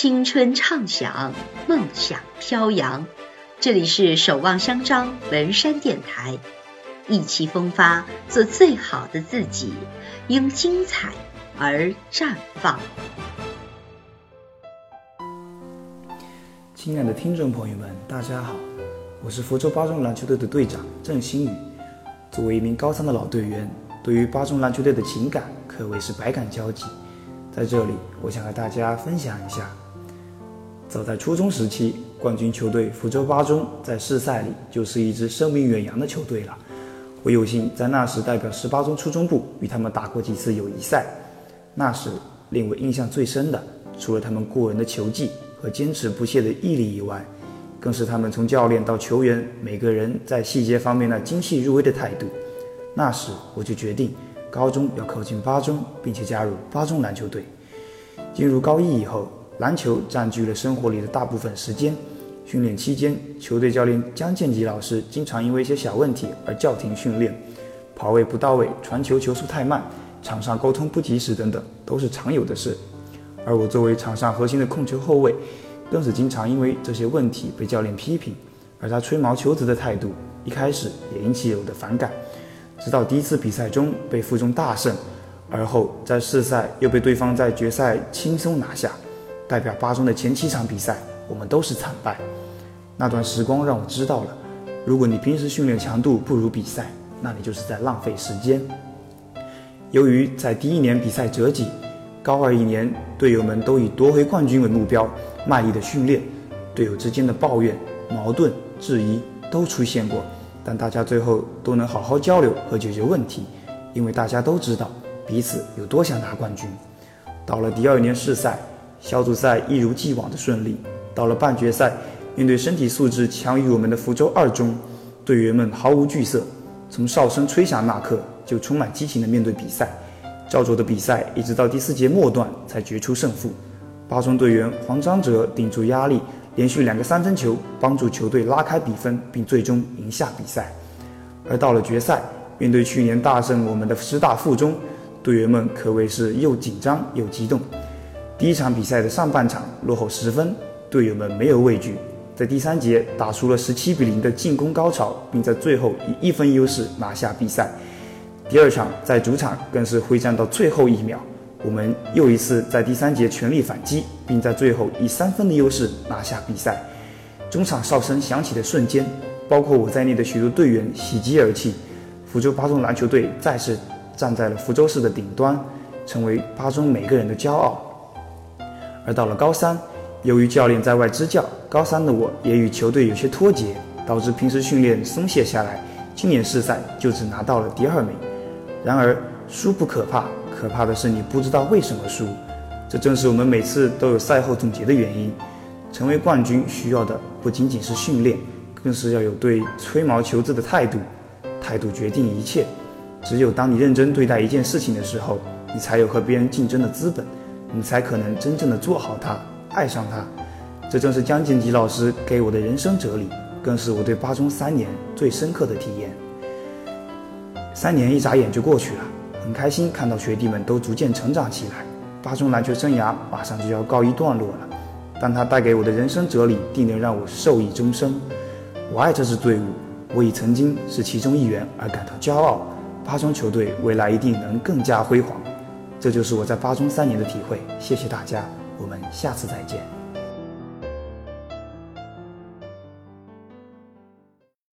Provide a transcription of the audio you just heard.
青春畅想，梦想飘扬。这里是守望相张文山电台，意气风发，做最好的自己，因精彩而绽放。亲爱的听众朋友们，大家好，我是福州八中篮球队的队长郑新宇。作为一名高三的老队员，对于八中篮球队的情感可谓是百感交集。在这里，我想和大家分享一下。早在初中时期，冠军球队福州八中在市赛里就是一支声名远扬的球队了。我有幸在那时代表十八中初中部与他们打过几次友谊赛。那时令我印象最深的，除了他们过人的球技和坚持不懈的毅力以外，更是他们从教练到球员每个人在细节方面那精细入微的态度。那时我就决定。高中要考进八中，并且加入八中篮球队。进入高一以后，篮球占据了生活里的大部分时间。训练期间，球队教练江建吉老师经常因为一些小问题而叫停训练，跑位不到位，传球球速太慢，场上沟通不及时等等，都是常有的事。而我作为场上核心的控球后卫，更是经常因为这些问题被教练批评，而他吹毛求疵的态度，一开始也引起了我的反感。直到第一次比赛中被附中大胜，而后在试赛又被对方在决赛轻松拿下，代表八中的前七场比赛我们都是惨败。那段时光让我知道了，如果你平时训练强度不如比赛，那你就是在浪费时间。由于在第一年比赛折戟，高二一年队友们都以夺回冠军为目标，卖力的训练，队友之间的抱怨、矛盾、质疑都出现过。但大家最后都能好好交流和解决问题，因为大家都知道彼此有多想拿冠军。到了第二年试赛，小组赛一如既往的顺利。到了半决赛，面对身体素质强于我们的福州二中，队员们毫无惧色，从哨声吹响那刻就充满激情的面对比赛。焦灼的比赛一直到第四节末段才决出胜负。八中队员黄章哲顶住压力。连续两个三分球帮助球队拉开比分，并最终赢下比赛。而到了决赛，面对去年大胜我们的师大附中，队员们可谓是又紧张又激动。第一场比赛的上半场落后十分，队友们没有畏惧，在第三节打出了十七比零的进攻高潮，并在最后以一分优势拿下比赛。第二场在主场更是会战到最后一秒。我们又一次在第三节全力反击，并在最后以三分的优势拿下比赛。中场哨声响起的瞬间，包括我在内的许多队员喜极而泣。福州八中篮球队再次站在了福州市的顶端，成为八中每个人的骄傲。而到了高三，由于教练在外支教，高三的我也与球队有些脱节，导致平时训练松懈下来。今年试赛就只拿到了第二名。然而输不可怕。可怕的是，你不知道为什么输，这正是我们每次都有赛后总结的原因。成为冠军需要的不仅仅是训练，更是要有对吹毛求疵的态度。态度决定一切。只有当你认真对待一件事情的时候，你才有和别人竞争的资本，你才可能真正的做好它，爱上它。这正是江建吉老师给我的人生哲理，更是我对八中三年最深刻的体验。三年一眨眼就过去了。很开心看到学弟们都逐渐成长起来，八中篮球生涯马上就要告一段落了，但他带给我的人生哲理定能让我受益终生。我爱这支队伍，我以曾经是其中一员而感到骄傲。八中球队未来一定能更加辉煌，这就是我在巴中三年的体会。谢谢大家，我们下次再见。